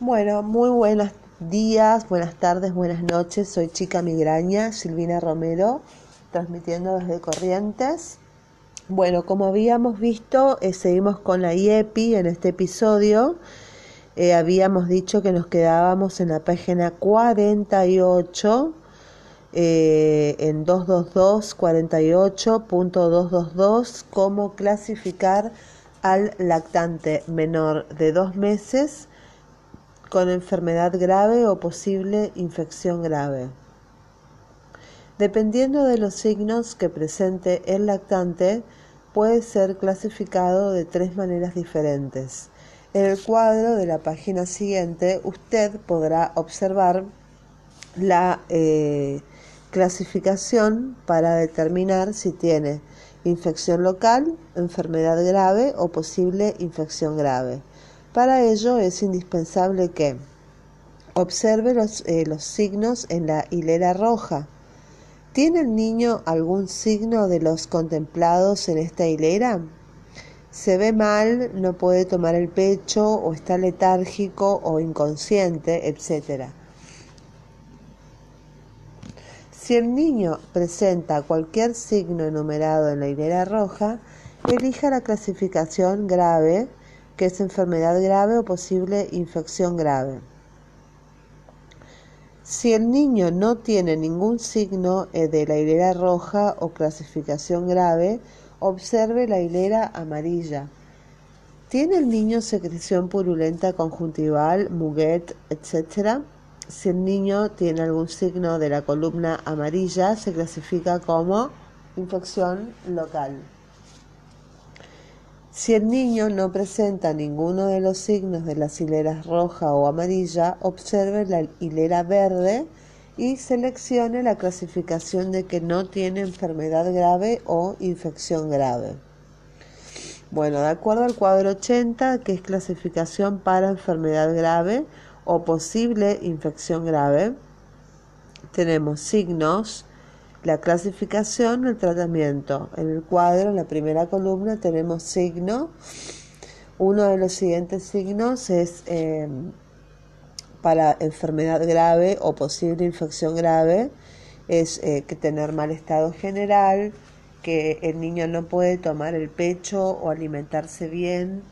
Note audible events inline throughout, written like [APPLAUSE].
Bueno, muy buenos días, buenas tardes, buenas noches. Soy Chica Migraña, Silvina Romero, transmitiendo desde Corrientes. Bueno, como habíamos visto, eh, seguimos con la IEPI en este episodio. Eh, habíamos dicho que nos quedábamos en la página 48 eh, en 222 48.222 cómo clasificar al lactante menor de dos meses con enfermedad grave o posible infección grave. Dependiendo de los signos que presente el lactante, puede ser clasificado de tres maneras diferentes. En el cuadro de la página siguiente usted podrá observar la eh, clasificación para determinar si tiene infección local, enfermedad grave o posible infección grave. Para ello es indispensable que observe los, eh, los signos en la hilera roja. ¿Tiene el niño algún signo de los contemplados en esta hilera? Se ve mal, no puede tomar el pecho o está letárgico o inconsciente, etc. Si el niño presenta cualquier signo enumerado en la hilera roja, elija la clasificación grave que es enfermedad grave o posible infección grave. Si el niño no tiene ningún signo eh, de la hilera roja o clasificación grave, observe la hilera amarilla. ¿Tiene el niño secreción purulenta conjuntival, muguet, etc.? Si el niño tiene algún signo de la columna amarilla, se clasifica como infección local. Si el niño no presenta ninguno de los signos de las hileras roja o amarilla, observe la hilera verde y seleccione la clasificación de que no tiene enfermedad grave o infección grave. Bueno, de acuerdo al cuadro 80, que es clasificación para enfermedad grave o posible infección grave, tenemos signos la clasificación, el tratamiento. En el cuadro, en la primera columna, tenemos signo. Uno de los siguientes signos es em, para enfermedad grave o posible infección grave, es eh, que tener mal estado general, que el niño no puede tomar el pecho o alimentarse bien,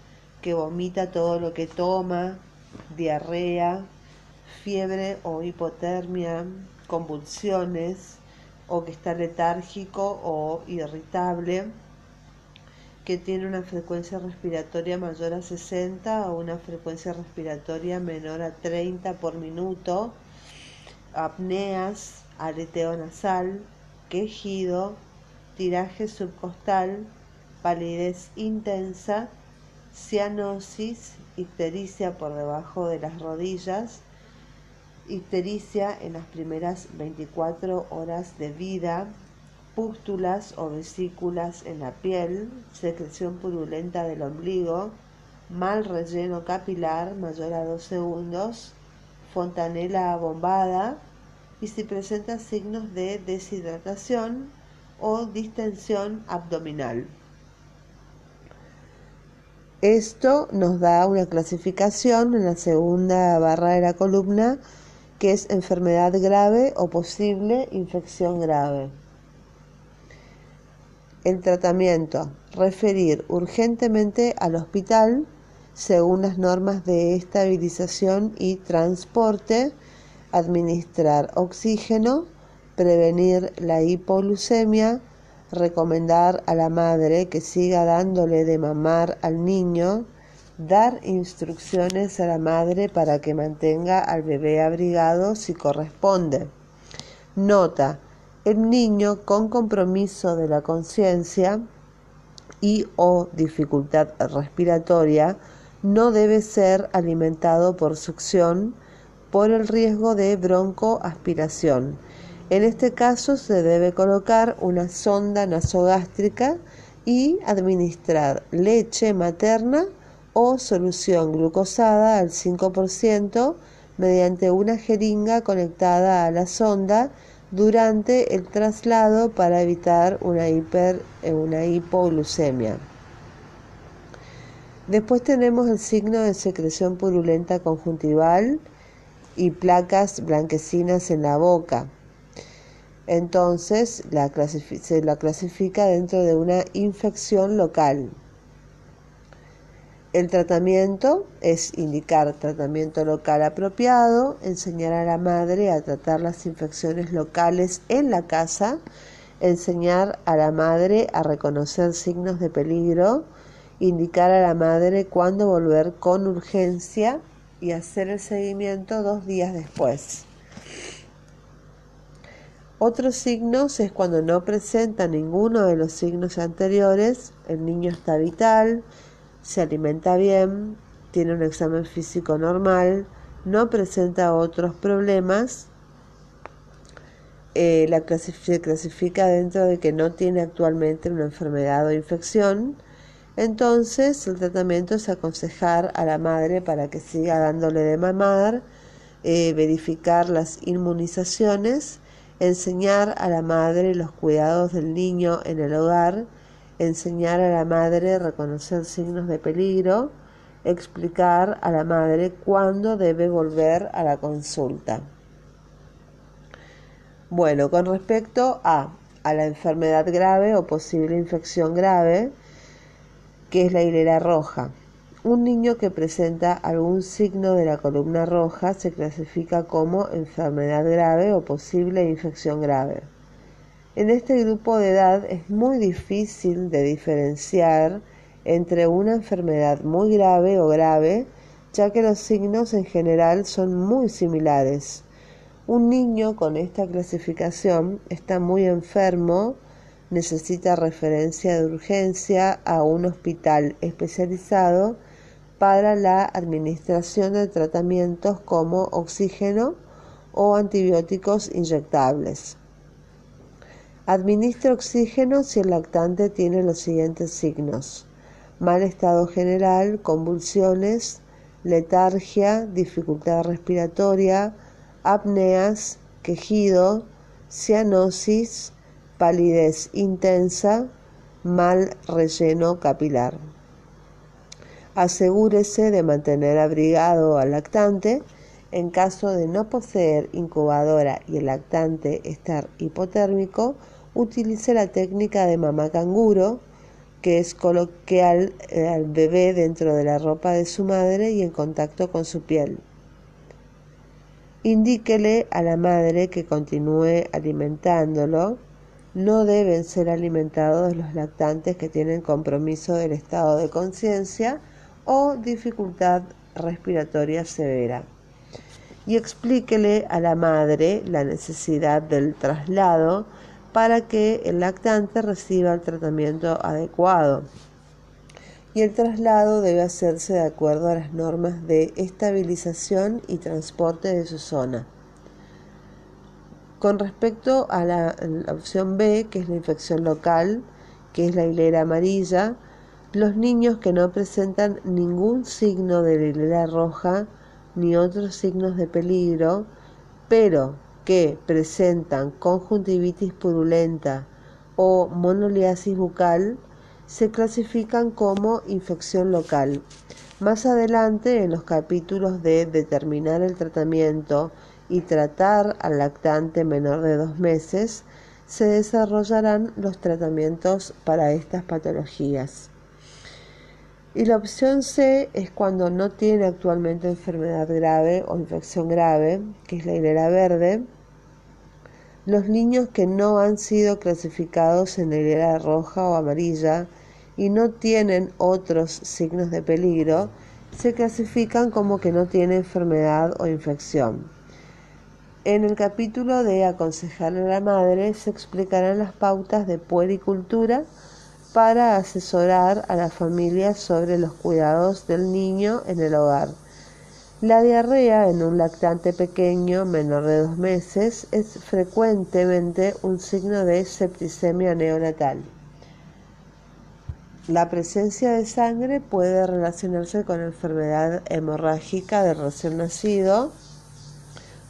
que vomita todo lo que toma, diarrea, fiebre o hipotermia, convulsiones, o que está letárgico o irritable, que tiene una frecuencia respiratoria mayor a 60 o una frecuencia respiratoria menor a 30 por minuto, apneas, aleteo nasal, quejido, tiraje subcostal, palidez intensa, cianosis, ictericia por debajo de las rodillas, ictericia en las primeras 24 horas de vida, pústulas o vesículas en la piel, secreción purulenta del ombligo, mal relleno capilar mayor a 2 segundos, fontanela abombada y si presenta signos de deshidratación o distensión abdominal. Esto nos da una clasificación en la segunda barra de la columna que es enfermedad grave o posible infección grave. El tratamiento. Referir urgentemente al hospital según las normas de estabilización y transporte, administrar oxígeno, prevenir la hipoglucemia, recomendar a la madre que siga dándole de mamar al niño, Dar instrucciones a la madre para que mantenga al bebé abrigado si corresponde. Nota. El niño con compromiso de la conciencia y o dificultad respiratoria no debe ser alimentado por succión por el riesgo de broncoaspiración. En este caso se debe colocar una sonda nasogástrica y administrar leche materna o solución glucosada al 5% mediante una jeringa conectada a la sonda durante el traslado para evitar una, hiper, eh, una hipoglucemia. Después tenemos el signo de secreción purulenta conjuntival y placas blanquecinas en la boca. Entonces se la clasifica dentro de una infección local. El tratamiento es indicar tratamiento local apropiado, enseñar a la madre a tratar las infecciones locales en la casa, enseñar a la madre a reconocer signos de peligro, indicar a la madre cuándo volver con urgencia y hacer el seguimiento dos días después. Otros signos es cuando no presenta ninguno de los signos anteriores, el niño está vital, se alimenta bien, tiene un examen físico normal, no presenta otros problemas, eh, la se clasifica dentro de que no tiene actualmente una enfermedad o infección, entonces el tratamiento es aconsejar a la madre para que siga dándole de mamar, eh, verificar las inmunizaciones, enseñar a la madre los cuidados del niño en el hogar, enseñar a la madre a reconocer signos de peligro, explicar a la madre cuándo debe volver a la consulta. Bueno, con respecto a, a la enfermedad grave o posible infección grave, que es la hilera roja. Un niño que presenta algún signo de la columna roja se clasifica como enfermedad grave o posible infección grave. En este grupo de edad es muy difícil de diferenciar entre una enfermedad muy grave o grave, ya que los signos en general son muy similares. Un niño con esta clasificación está muy enfermo, necesita referencia de urgencia a un hospital especializado para la administración de tratamientos como oxígeno o antibióticos inyectables. Administra oxígeno si el lactante tiene los siguientes signos. Mal estado general, convulsiones, letargia, dificultad respiratoria, apneas, quejido, cianosis, palidez intensa, mal relleno capilar. Asegúrese de mantener abrigado al lactante en caso de no poseer incubadora y el lactante estar hipotérmico, utilice la técnica de mamá canguro, que es coloquial eh, al bebé dentro de la ropa de su madre y en contacto con su piel. Indíquele a la madre que continúe alimentándolo. No deben ser alimentados los lactantes que tienen compromiso del estado de conciencia o dificultad respiratoria severa. Y explíquele a la madre la necesidad del traslado para que el lactante reciba el tratamiento adecuado. Y el traslado debe hacerse de acuerdo a las normas de estabilización y transporte de su zona. Con respecto a la, opción B, que es la infección local, que es la hilera amarilla, los niños que no presentan ningún signo de la hilera roja ni otros signos de peligro, pero que presentan conjuntivitis purulenta o monoliasis bucal se clasifican como infección local. Más adelante, en los capítulos de determinar el tratamiento y tratar al lactante menor de dos meses, se desarrollarán los tratamientos para estas patologías. Y la opción C es cuando no tiene actualmente enfermedad grave o infección grave, que es la hilera verde, los niños que no han sido clasificados en hilera roja o amarilla y no tienen otros signos de peligro, se clasifican como que no tienen enfermedad o infección. En el capítulo de aconsejarle a la madre se explicarán las pautas de puericultura para asesorar a la familia sobre los cuidados del niño en el hogar. La diarrea en un lactante pequeño menor de dos meses es frecuentemente un signo de septicemia neonatal. La presencia de sangre puede relacionarse con enfermedad hemorrágica del recién nacido.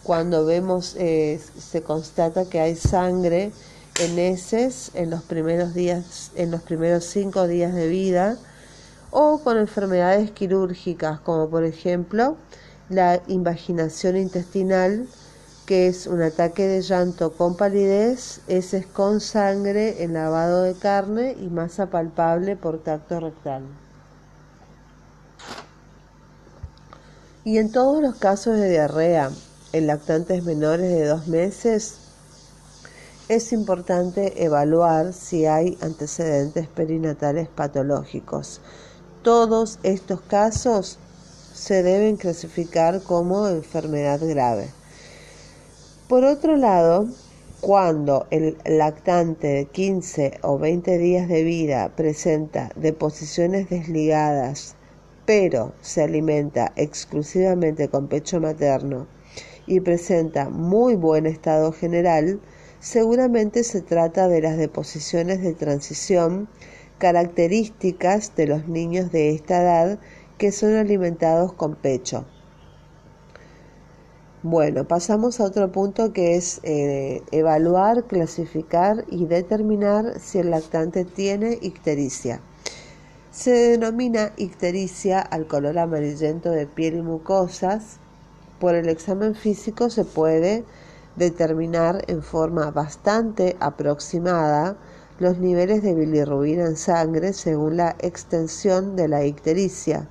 Cuando vemos, eh, se constata que hay sangre en heces en los primeros días, en los primeros cinco días de vida o con enfermedades quirúrgicas como por ejemplo la invaginación intestinal que es un ataque de llanto con palidez, ese es con sangre en lavado de carne y masa palpable por tacto rectal. Y en todos los casos de diarrea en lactantes menores de dos meses, es importante evaluar si hay antecedentes perinatales patológicos. Todos estos casos se deben clasificar como enfermedad grave. Por otro lado, cuando el lactante de 15 o 20 días de vida presenta deposiciones desligadas, pero se alimenta exclusivamente con pecho materno y presenta muy buen estado general, seguramente se trata de las deposiciones de transición características de los niños de esta edad que son alimentados con pecho. Bueno, pasamos a otro punto que es eh, evaluar, clasificar y determinar si el lactante tiene ictericia. Se denomina ictericia al color amarillento de piel y mucosas. Por el examen físico se puede determinar en forma bastante aproximada los niveles de bilirrubina en sangre según la extensión de la ictericia.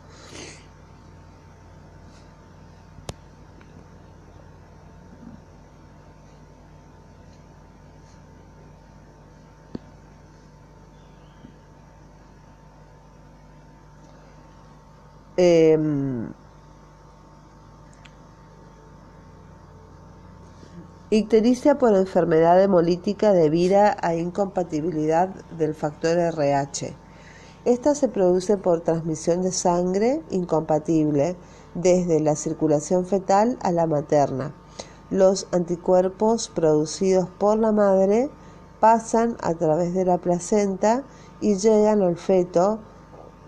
Em, ictericia por enfermedad hemolítica debida a incompatibilidad del factor RH. Esta se produce por transmisión de sangre incompatible desde la circulación fetal a la materna. Los anticuerpos producidos por la madre pasan a través de la placenta y llegan al feto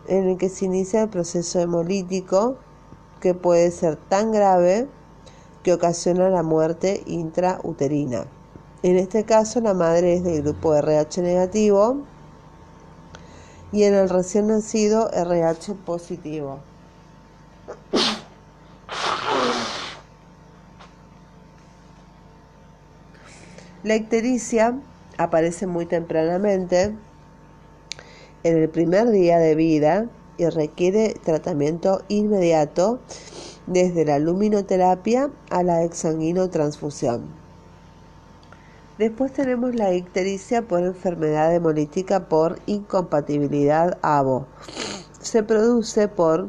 en el que se inicia el proceso hemolítico que puede ser tan grave que ocasiona la muerte intrauterina. En este caso la madre es del grupo RH negativo y en el recién nacido RH positivo. La ictericia aparece muy tempranamente en el primer día de vida y requiere tratamiento inmediato desde la luminoterapia a la exsanguinotransfusión. Después tenemos la ictericia por enfermedad hemolítica por incompatibilidad ABO. Se produce por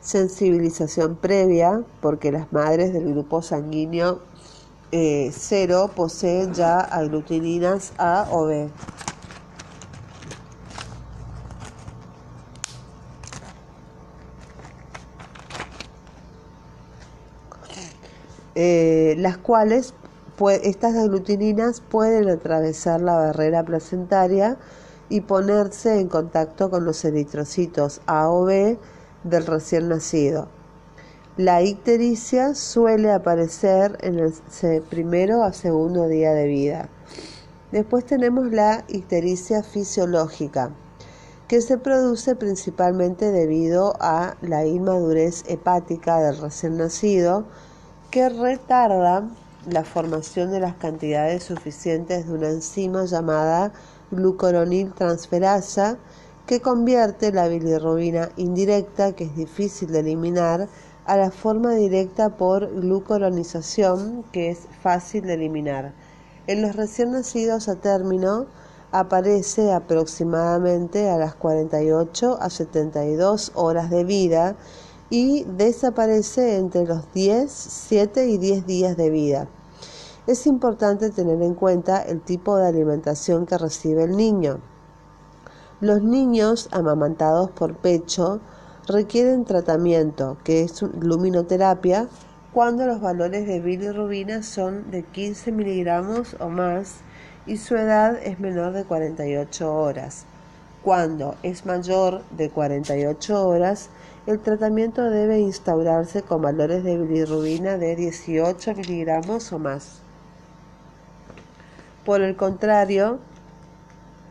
sensibilización previa porque las madres del grupo sanguíneo eh, cero poseen ya aglutininas A o B. Eh, las cuales estas aglutininas pueden atravesar la barrera placentaria y ponerse en contacto con los eritrocitos A o B del recién nacido. La ictericia suele aparecer en el primero a segundo día de vida. Después tenemos la ictericia fisiológica, que se produce principalmente debido a la inmadurez hepática del recién nacido, que retarda la formación de las cantidades suficientes de una enzima llamada glucoronil-transferasa que convierte la bilirrubina indirecta, que es difícil de eliminar, a la forma directa por glucoronización, que es fácil de eliminar. En los recién nacidos a término aparece aproximadamente a las 48 a 72 horas de vida y desaparece entre los 10, 7 y 10 días de vida. Es importante tener en cuenta el tipo de alimentación que recibe el niño. Los niños amamantados por pecho requieren tratamiento, que es luminoterapia, cuando los valores de bilirrubina son de 15 miligramos o más y su edad es menor de 48 horas. Cuando es mayor de 48 horas, el tratamiento debe instaurarse con valores de bilirrubina de 18 miligramos o más. Por el contrario,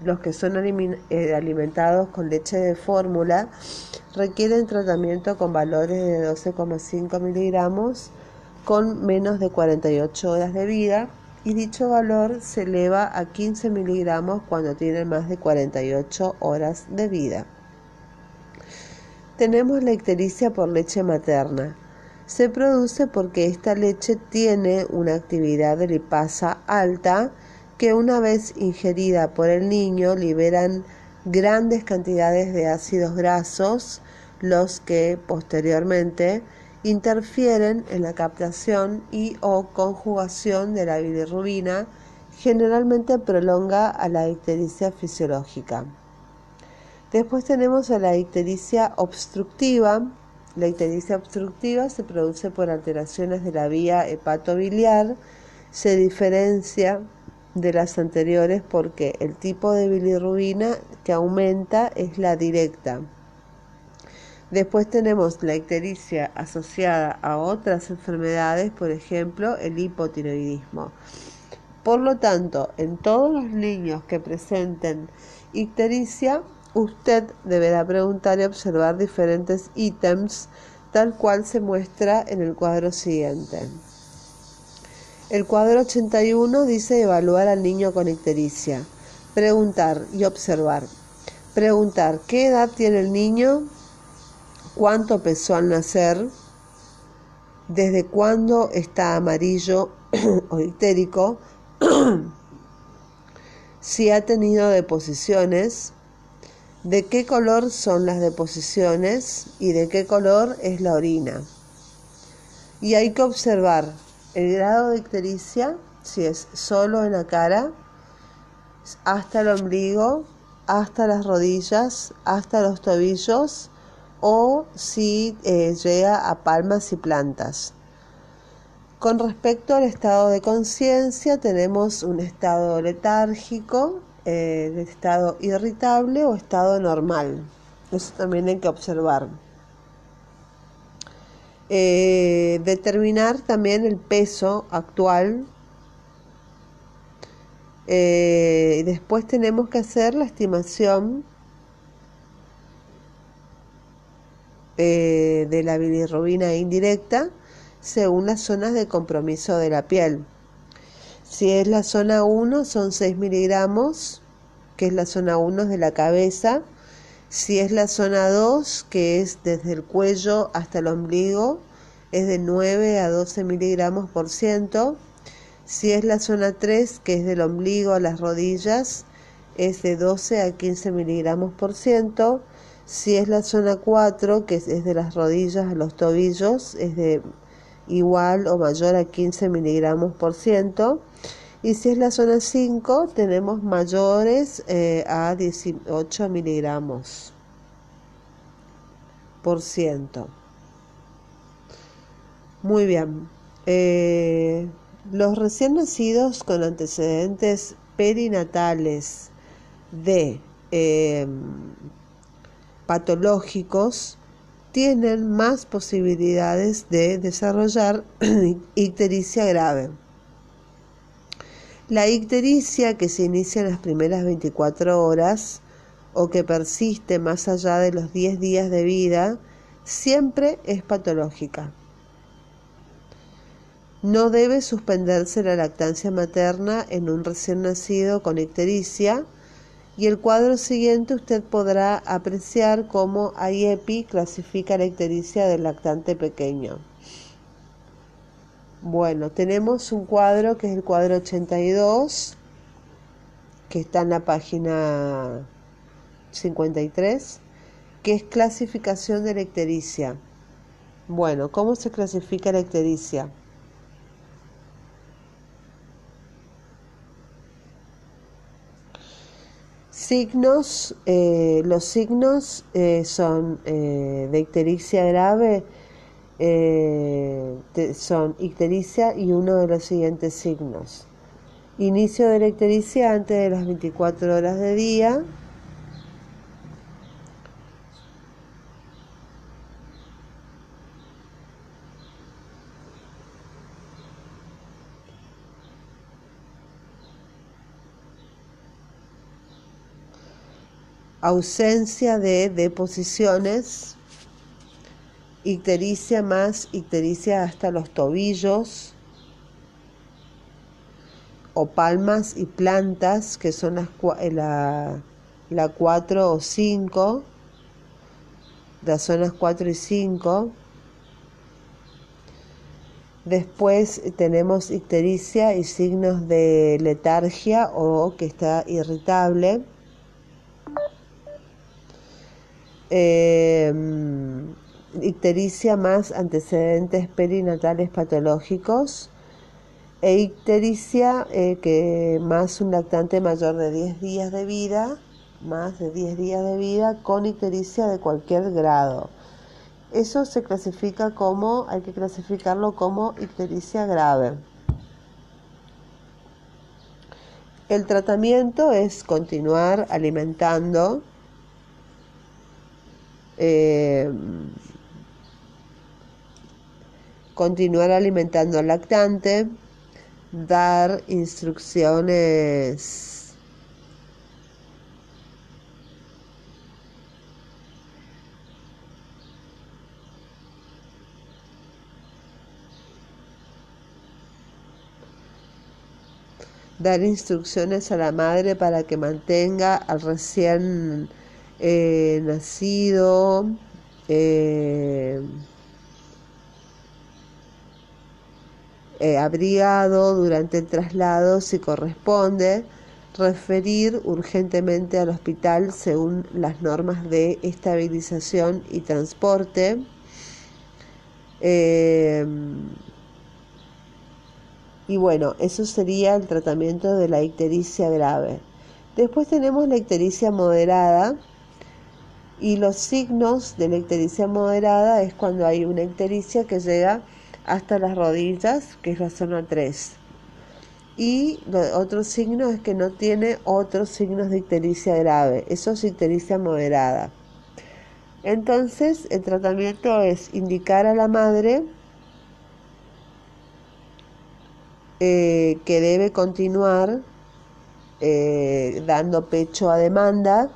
los que son eh, alimentados con leche de fórmula requieren tratamiento con valores de 12,5 miligramos con menos de 48 horas de vida y dicho valor se eleva a 15 miligramos cuando tienen más de 48 horas de vida. Tenemos la ictericia por leche materna. Se produce porque esta leche tiene una actividad de lipasa alta que una vez ingerida por el niño liberan grandes cantidades de ácidos grasos, los que posteriormente interfieren en la captación y o conjugación de la bilirrubina, generalmente prolonga a la ictericia fisiológica. Después tenemos a la ictericia obstructiva. La ictericia obstructiva se produce por alteraciones de la vía hepatobiliar, se diferencia de las anteriores porque el tipo de bilirrubina que aumenta es la directa. Después tenemos la ictericia asociada a otras enfermedades, por ejemplo, el hipotiroidismo. Por lo tanto, en todos los niños que presenten ictericia, usted deberá preguntar y observar diferentes ítems, tal cual se muestra en el cuadro siguiente. El cuadro 81 dice evaluar al niño con ictericia. Preguntar y observar. Preguntar qué edad tiene el niño, cuánto pesó al nacer, desde cuándo está amarillo [CLEARS THROAT] o ictérico, [CLEARS THROAT] si ha tenido deposiciones, de qué color son las deposiciones y de qué color es la orina. Y hay que observar el grado de ictericia, si es solo en la cara, hasta el ombligo, hasta las rodillas, hasta los tobillos o si eh, llega a palmas y plantas. Con respecto al estado de conciencia, tenemos un estado letárgico, eh, estado irritable o estado normal. Eso también hay que observar. Eh, determinar también el peso actual. después tenemos que hacer la estimación Eh, de la bilirrubina indirecta según las zonas de compromiso de la piel. Si es la zona 1 son 6 miligramos, que es la zona 1 de la cabeza. Si es la zona 2, que es desde el cuello hasta el ombligo, es de 9 a 12 miligramos por ciento. Si es la zona 3, que es del ombligo a las rodillas, es de 12 a 15 miligramos por ciento. Si es la zona 4, que es de las rodillas a los tobillos, es de igual o mayor a 15 miligramos por ciento. Y si es la zona 5, tenemos mayores eh, a 18 miligramos por ciento. Muy bien. Eh, los recién nacidos con antecedentes perinatales de eh, patológicos tienen más posibilidades de desarrollar [CLEARS THROAT] ictericia grave. La ictericia que se inicia en las primeras 24 horas o que persiste más allá de los 10 días de vida siempre es patológica. No debe suspenderse la lactancia materna en un recién nacido con ictericia y el cuadro siguiente usted podrá apreciar cómo IEPI clasifica la ictericia del lactante pequeño. Bueno, tenemos un cuadro que es el cuadro 82, que está en la página 53, que es clasificación de la ictericia. Bueno, ¿cómo se clasifica la ictericia? Signos, eh, los signos eh, son eh, de ictericia grave, son ictericia y uno de los siguientes signos. Inicio de la ictericia antes de las 24 horas de día, ausencia de deposiciones, ictericia más ictericia hasta los tobillos, o palmas y plantas, que son las, eh, la, la 4 o 5, las zonas 4 y 5. Después tenemos ictericia y signos de letargia o que está irritable. Eh, ictericia más antecedentes perinatales patológicos e ictericia eh, que más un lactante mayor de 10 días de vida, más de 10 días de vida con ictericia de cualquier grado. Eso se clasifica como, hay que clasificarlo como ictericia grave. El tratamiento es continuar alimentando eh, continuar alimentando al lactante, dar instrucciones dar instrucciones a la madre para que mantenga al recién eh, nacido, eh, eh, abrigado durante el traslado si corresponde, referir urgentemente al hospital según las normas de estabilización y transporte. y bueno, eso sería el tratamiento de la ictericia grave. Después tenemos la ictericia moderada, y los signos de la ictericia moderada es cuando hay una ictericia que llega hasta las rodillas, que es la zona 3. Y otro signo es que no tiene otros signos de ictericia grave, eso es ictericia moderada. Entonces, el tratamiento es indicar a la madre eh, que debe continuar eh, dando pecho a demanda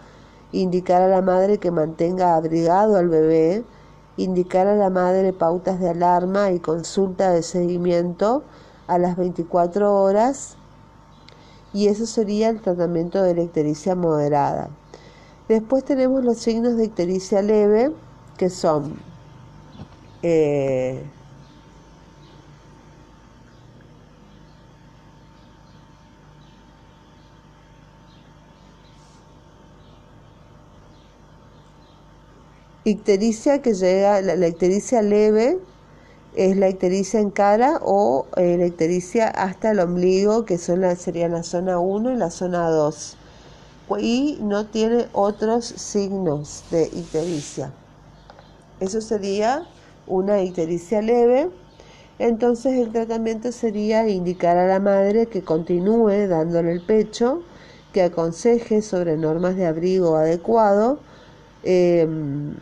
indicar a la madre que mantenga abrigado al bebé, indicar a la madre pautas de alarma y consulta de seguimiento a las 24 horas y eso sería el tratamiento de la ictericia moderada. Después tenemos los signos de ictericia leve que son eh, Ictericia que llega, la, ictericia leve es la ictericia en cara o eh, la ictericia hasta el ombligo, que son la, sería la zona 1 y la zona 2. Y no tiene otros signos de ictericia. Eso sería una ictericia leve. Entonces el tratamiento sería indicar a la madre que continúe dándole el pecho, que aconseje sobre normas de abrigo adecuado, em,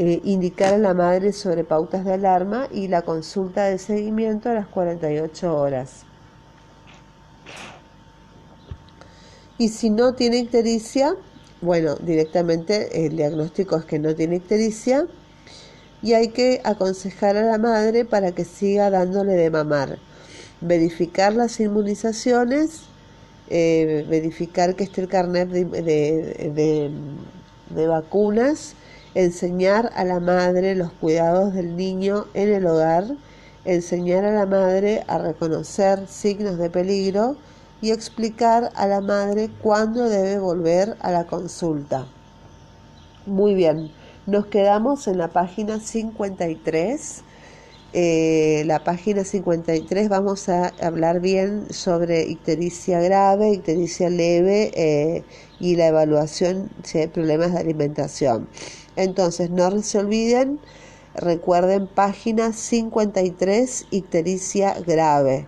eh, indicar a la madre sobre pautas de alarma y la consulta de seguimiento a las 48 horas. Y si no tiene ictericia, bueno, directamente el diagnóstico es que no tiene ictericia y hay que aconsejar a la madre para que siga dándole de mamar. Verificar las inmunizaciones, eh, verificar que esté el carnet de vacunas enseñar a la madre los cuidados del niño en el hogar, enseñar a la madre a reconocer signos de peligro y explicar a la madre cuándo debe volver a la consulta. Muy bien, nos quedamos en la página 53. Eh, la página 53 vamos a hablar bien sobre ictericia grave, ictericia leve eh, y la evaluación si hay problemas de alimentación. Entonces, no se olviden, recuerden página 53, ictericia grave.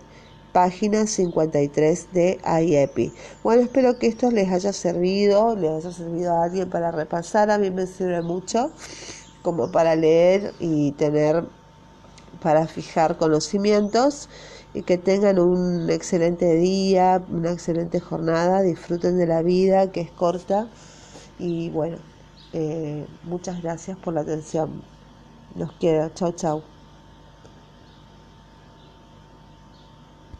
Página 53 de IEPI. Bueno, espero que esto les haya servido, les haya servido a alguien para repasar. A mí me sirve mucho como para leer y tener, para fijar conocimientos y que tengan un excelente día, una excelente jornada, disfruten de la vida que es corta Y bueno, eh, muchas gracias por la atención. Los quiero. Chau, chau.